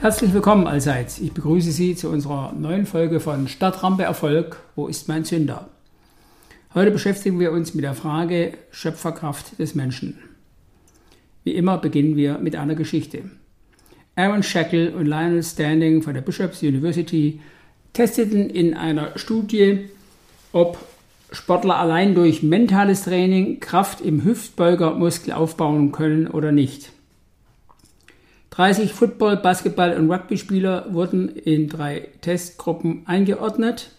Herzlich willkommen allseits. Ich begrüße Sie zu unserer neuen Folge von Stadtrampe Erfolg. Wo ist mein Zünder? Heute beschäftigen wir uns mit der Frage Schöpferkraft des Menschen. Wie immer beginnen wir mit einer Geschichte. Aaron Shackle und Lionel Standing von der Bishops University testeten in einer Studie, ob Sportler allein durch mentales Training Kraft im Hüftbeugermuskel aufbauen können oder nicht. 30 Football-, Basketball- und Rugby-Spieler wurden in drei Testgruppen eingeordnet.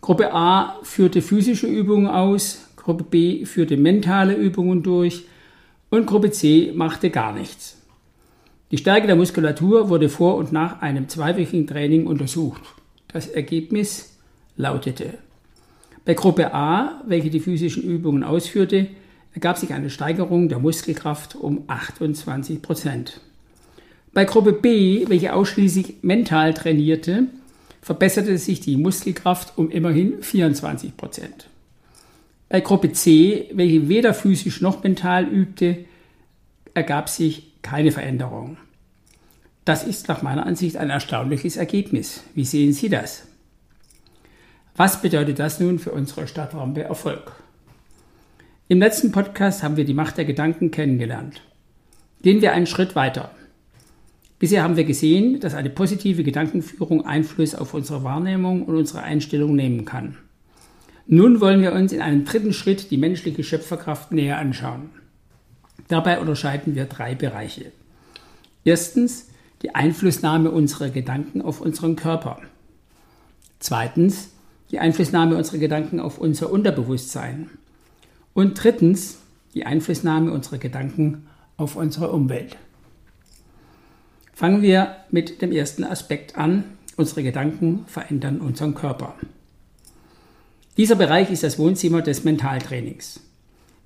Gruppe A führte physische Übungen aus, Gruppe B führte mentale Übungen durch und Gruppe C machte gar nichts. Die Stärke der Muskulatur wurde vor und nach einem zweiwöchigen Training untersucht. Das Ergebnis lautete. Bei Gruppe A, welche die physischen Übungen ausführte, ergab sich eine Steigerung der Muskelkraft um 28 Prozent. Bei Gruppe B, welche ausschließlich mental trainierte, verbesserte sich die Muskelkraft um immerhin 24 Prozent. Bei Gruppe C, welche weder physisch noch mental übte, ergab sich keine Veränderung. Das ist nach meiner Ansicht ein erstaunliches Ergebnis. Wie sehen Sie das? Was bedeutet das nun für unsere Stadtrampe Erfolg? Im letzten Podcast haben wir die Macht der Gedanken kennengelernt. Gehen wir einen Schritt weiter. Bisher haben wir gesehen, dass eine positive Gedankenführung Einfluss auf unsere Wahrnehmung und unsere Einstellung nehmen kann. Nun wollen wir uns in einem dritten Schritt die menschliche Schöpferkraft näher anschauen. Dabei unterscheiden wir drei Bereiche. Erstens die Einflussnahme unserer Gedanken auf unseren Körper. Zweitens die Einflussnahme unserer Gedanken auf unser Unterbewusstsein. Und drittens die Einflussnahme unserer Gedanken auf unsere Umwelt. Fangen wir mit dem ersten Aspekt an. Unsere Gedanken verändern unseren Körper. Dieser Bereich ist das Wohnzimmer des Mentaltrainings.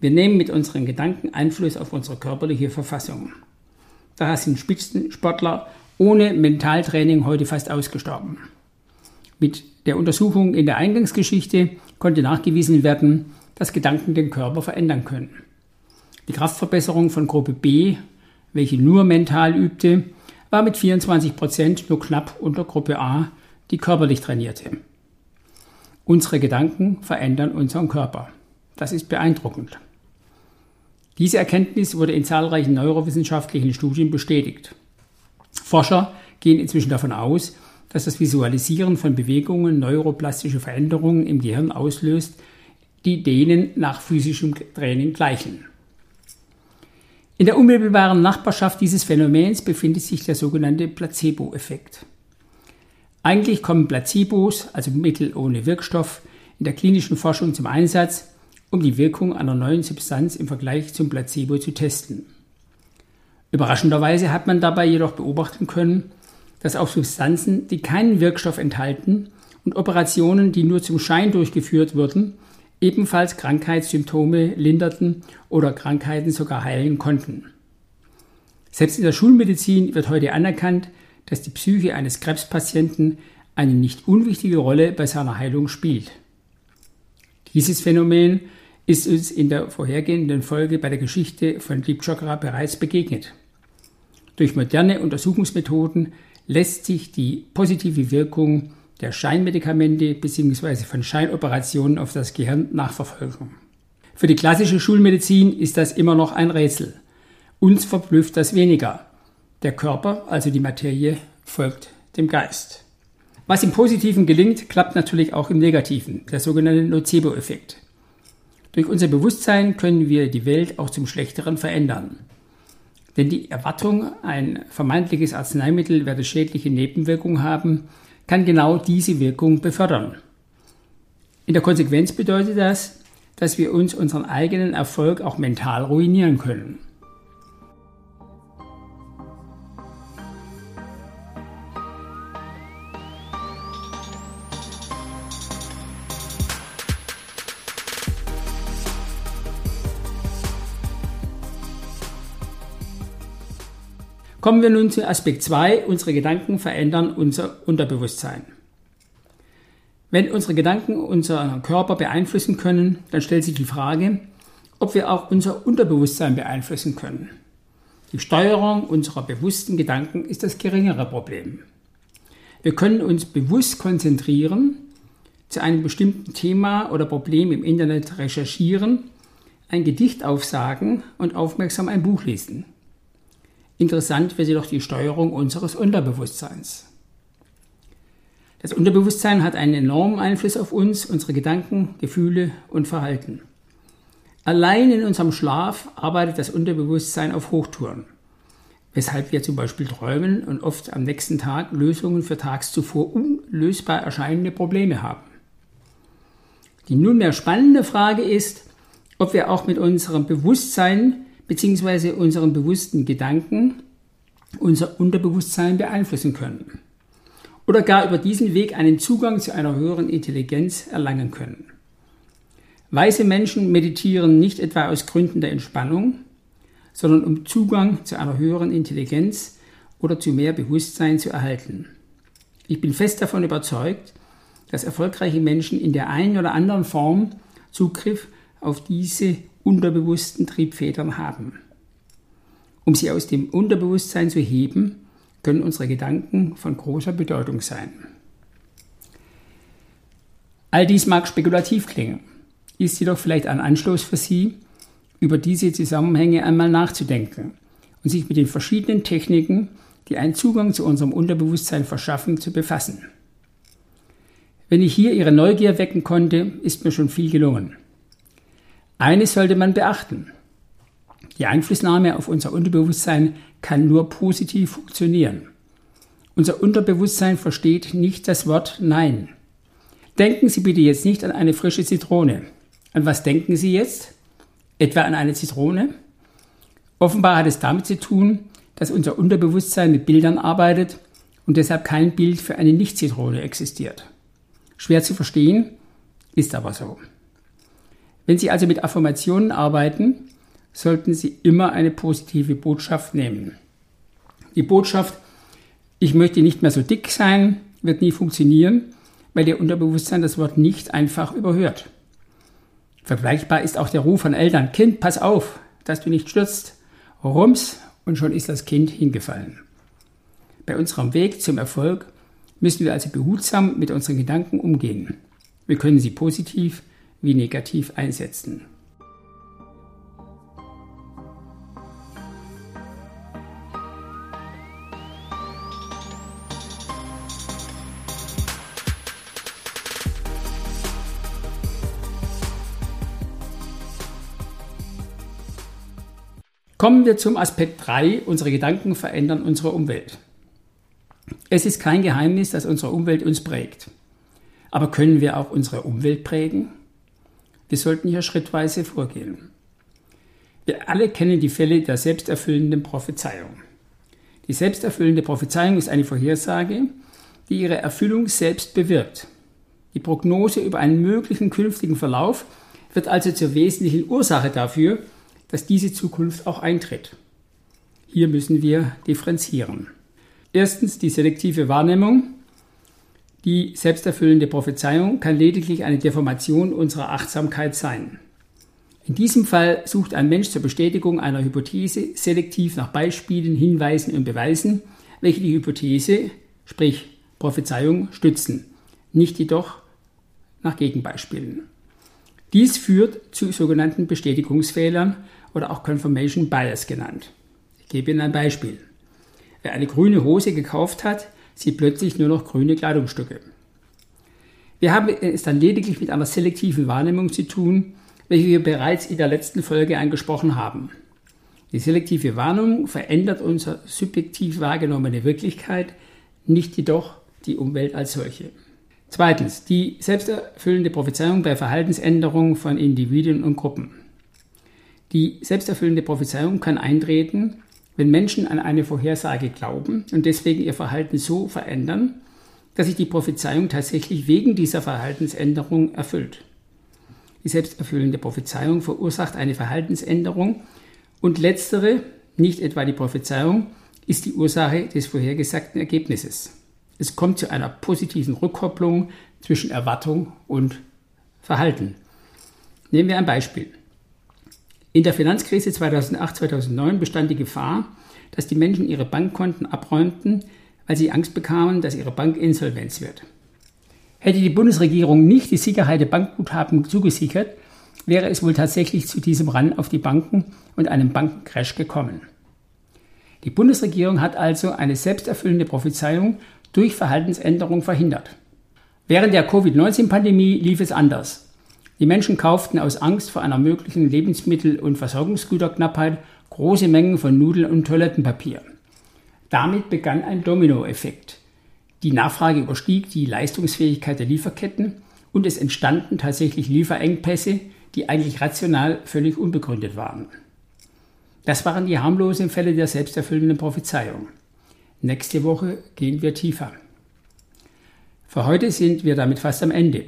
Wir nehmen mit unseren Gedanken Einfluss auf unsere körperliche Verfassung. Daher sind Spitzensportler ohne Mentaltraining heute fast ausgestorben. Mit der Untersuchung in der Eingangsgeschichte konnte nachgewiesen werden, dass Gedanken den Körper verändern können. Die Kraftverbesserung von Gruppe B, welche nur mental übte, war mit 24 Prozent nur knapp unter Gruppe A, die körperlich trainierte. Unsere Gedanken verändern unseren Körper. Das ist beeindruckend. Diese Erkenntnis wurde in zahlreichen neurowissenschaftlichen Studien bestätigt. Forscher gehen inzwischen davon aus, dass das Visualisieren von Bewegungen neuroplastische Veränderungen im Gehirn auslöst, die denen nach physischem Training gleichen. In der unmittelbaren Nachbarschaft dieses Phänomens befindet sich der sogenannte Placebo-Effekt. Eigentlich kommen Placebos, also Mittel ohne Wirkstoff, in der klinischen Forschung zum Einsatz, um die Wirkung einer neuen Substanz im Vergleich zum Placebo zu testen. Überraschenderweise hat man dabei jedoch beobachten können, dass auch Substanzen, die keinen Wirkstoff enthalten und Operationen, die nur zum Schein durchgeführt wurden, ebenfalls Krankheitssymptome linderten oder Krankheiten sogar heilen konnten. Selbst in der Schulmedizin wird heute anerkannt, dass die Psyche eines Krebspatienten eine nicht unwichtige Rolle bei seiner Heilung spielt. Dieses Phänomen ist uns in der vorhergehenden Folge bei der Geschichte von Deep Chakra bereits begegnet. Durch moderne Untersuchungsmethoden lässt sich die positive Wirkung der Scheinmedikamente bzw. von Scheinoperationen auf das Gehirn nachverfolgen. Für die klassische Schulmedizin ist das immer noch ein Rätsel. Uns verblüfft das weniger. Der Körper, also die Materie, folgt dem Geist. Was im Positiven gelingt, klappt natürlich auch im Negativen, der sogenannte Nocebo-Effekt. Durch unser Bewusstsein können wir die Welt auch zum Schlechteren verändern. Denn die Erwartung, ein vermeintliches Arzneimittel werde schädliche Nebenwirkungen haben, kann genau diese Wirkung befördern. In der Konsequenz bedeutet das, dass wir uns unseren eigenen Erfolg auch mental ruinieren können. Kommen wir nun zu Aspekt 2. Unsere Gedanken verändern unser Unterbewusstsein. Wenn unsere Gedanken unseren Körper beeinflussen können, dann stellt sich die Frage, ob wir auch unser Unterbewusstsein beeinflussen können. Die Steuerung unserer bewussten Gedanken ist das geringere Problem. Wir können uns bewusst konzentrieren, zu einem bestimmten Thema oder Problem im Internet recherchieren, ein Gedicht aufsagen und aufmerksam ein Buch lesen. Interessant wird jedoch die Steuerung unseres Unterbewusstseins. Das Unterbewusstsein hat einen enormen Einfluss auf uns, unsere Gedanken, Gefühle und Verhalten. Allein in unserem Schlaf arbeitet das Unterbewusstsein auf Hochtouren, weshalb wir zum Beispiel träumen und oft am nächsten Tag Lösungen für tags zuvor unlösbar erscheinende Probleme haben. Die nunmehr spannende Frage ist, ob wir auch mit unserem Bewusstsein bzw. unseren bewussten Gedanken unser Unterbewusstsein beeinflussen können oder gar über diesen Weg einen Zugang zu einer höheren Intelligenz erlangen können. Weise Menschen meditieren nicht etwa aus Gründen der Entspannung, sondern um Zugang zu einer höheren Intelligenz oder zu mehr Bewusstsein zu erhalten. Ich bin fest davon überzeugt, dass erfolgreiche Menschen in der einen oder anderen Form Zugriff auf diese unterbewussten Triebfedern haben. Um sie aus dem Unterbewusstsein zu heben, können unsere Gedanken von großer Bedeutung sein. All dies mag spekulativ klingen, ist jedoch vielleicht ein Anstoß für Sie, über diese Zusammenhänge einmal nachzudenken und sich mit den verschiedenen Techniken, die einen Zugang zu unserem Unterbewusstsein verschaffen, zu befassen. Wenn ich hier Ihre Neugier wecken konnte, ist mir schon viel gelungen. Eines sollte man beachten. Die Einflussnahme auf unser Unterbewusstsein kann nur positiv funktionieren. Unser Unterbewusstsein versteht nicht das Wort Nein. Denken Sie bitte jetzt nicht an eine frische Zitrone. An was denken Sie jetzt? Etwa an eine Zitrone? Offenbar hat es damit zu tun, dass unser Unterbewusstsein mit Bildern arbeitet und deshalb kein Bild für eine Nicht-Zitrone existiert. Schwer zu verstehen, ist aber so. Wenn Sie also mit Affirmationen arbeiten, sollten Sie immer eine positive Botschaft nehmen. Die Botschaft, ich möchte nicht mehr so dick sein, wird nie funktionieren, weil Ihr Unterbewusstsein das Wort nicht einfach überhört. Vergleichbar ist auch der Ruf von Eltern, Kind, pass auf, dass du nicht stürzt. Rums und schon ist das Kind hingefallen. Bei unserem Weg zum Erfolg müssen wir also behutsam mit unseren Gedanken umgehen. Wir können sie positiv wie negativ einsetzen. Kommen wir zum Aspekt 3. Unsere Gedanken verändern unsere Umwelt. Es ist kein Geheimnis, dass unsere Umwelt uns prägt. Aber können wir auch unsere Umwelt prägen? Wir sollten hier schrittweise vorgehen. Wir alle kennen die Fälle der selbsterfüllenden Prophezeiung. Die selbsterfüllende Prophezeiung ist eine Vorhersage, die ihre Erfüllung selbst bewirkt. Die Prognose über einen möglichen künftigen Verlauf wird also zur wesentlichen Ursache dafür, dass diese Zukunft auch eintritt. Hier müssen wir differenzieren. Erstens die selektive Wahrnehmung. Die selbsterfüllende Prophezeiung kann lediglich eine Deformation unserer Achtsamkeit sein. In diesem Fall sucht ein Mensch zur Bestätigung einer Hypothese selektiv nach Beispielen, Hinweisen und Beweisen, welche die Hypothese, sprich Prophezeiung, stützen, nicht jedoch nach Gegenbeispielen. Dies führt zu sogenannten Bestätigungsfehlern oder auch Confirmation Bias genannt. Ich gebe Ihnen ein Beispiel. Wer eine grüne Hose gekauft hat, sieht plötzlich nur noch grüne Kleidungsstücke. Wir haben es dann lediglich mit einer selektiven Wahrnehmung zu tun, welche wir bereits in der letzten Folge angesprochen haben. Die selektive Wahrnehmung verändert unsere subjektiv wahrgenommene Wirklichkeit, nicht jedoch die Umwelt als solche. Zweitens, die selbsterfüllende Prophezeiung bei Verhaltensänderungen von Individuen und Gruppen. Die selbsterfüllende Prophezeiung kann eintreten, wenn Menschen an eine Vorhersage glauben und deswegen ihr Verhalten so verändern, dass sich die Prophezeiung tatsächlich wegen dieser Verhaltensänderung erfüllt. Die selbsterfüllende Prophezeiung verursacht eine Verhaltensänderung und letztere, nicht etwa die Prophezeiung, ist die Ursache des vorhergesagten Ergebnisses. Es kommt zu einer positiven Rückkopplung zwischen Erwartung und Verhalten. Nehmen wir ein Beispiel. In der Finanzkrise 2008-2009 bestand die Gefahr, dass die Menschen ihre Bankkonten abräumten, weil sie Angst bekamen, dass ihre Bank Insolvenz wird. Hätte die Bundesregierung nicht die Sicherheit der Bankguthaben zugesichert, wäre es wohl tatsächlich zu diesem Run auf die Banken und einem Bankencrash gekommen. Die Bundesregierung hat also eine selbsterfüllende Prophezeiung durch Verhaltensänderung verhindert. Während der Covid-19-Pandemie lief es anders. Die Menschen kauften aus Angst vor einer möglichen Lebensmittel- und Versorgungsgüterknappheit große Mengen von Nudeln und Toilettenpapier. Damit begann ein Dominoeffekt. Die Nachfrage überstieg die Leistungsfähigkeit der Lieferketten und es entstanden tatsächlich Lieferengpässe, die eigentlich rational völlig unbegründet waren. Das waren die harmlosen Fälle der selbsterfüllenden Prophezeiung. Nächste Woche gehen wir tiefer. Für heute sind wir damit fast am Ende.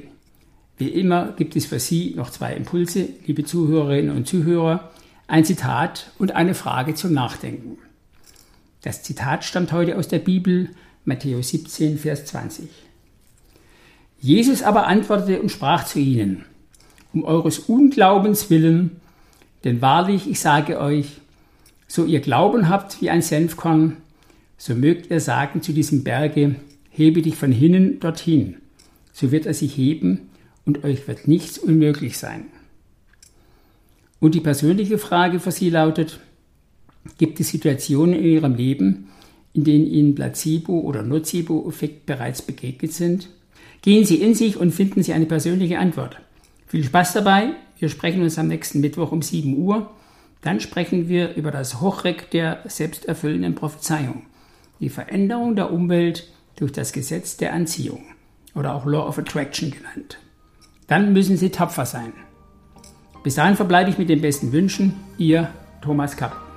Wie immer gibt es für Sie noch zwei Impulse, liebe Zuhörerinnen und Zuhörer, ein Zitat und eine Frage zum Nachdenken. Das Zitat stammt heute aus der Bibel, Matthäus 17, Vers 20. Jesus aber antwortete und sprach zu ihnen, um eures Unglaubens willen, denn wahrlich, ich sage euch, so ihr Glauben habt wie ein Senfkorn, so mögt ihr sagen zu diesem Berge, hebe dich von hinnen dorthin, so wird er sich heben und euch wird nichts unmöglich sein. Und die persönliche Frage für Sie lautet, gibt es Situationen in Ihrem Leben, in denen Ihnen Placebo- oder Nocebo-Effekt bereits begegnet sind? Gehen Sie in sich und finden Sie eine persönliche Antwort. Viel Spaß dabei. Wir sprechen uns am nächsten Mittwoch um 7 Uhr. Dann sprechen wir über das Hochreck der selbsterfüllenden Prophezeiung. Die Veränderung der Umwelt durch das Gesetz der Anziehung oder auch Law of Attraction genannt. Dann müssen Sie tapfer sein. Bis dahin verbleibe ich mit den besten Wünschen. Ihr Thomas Kapp.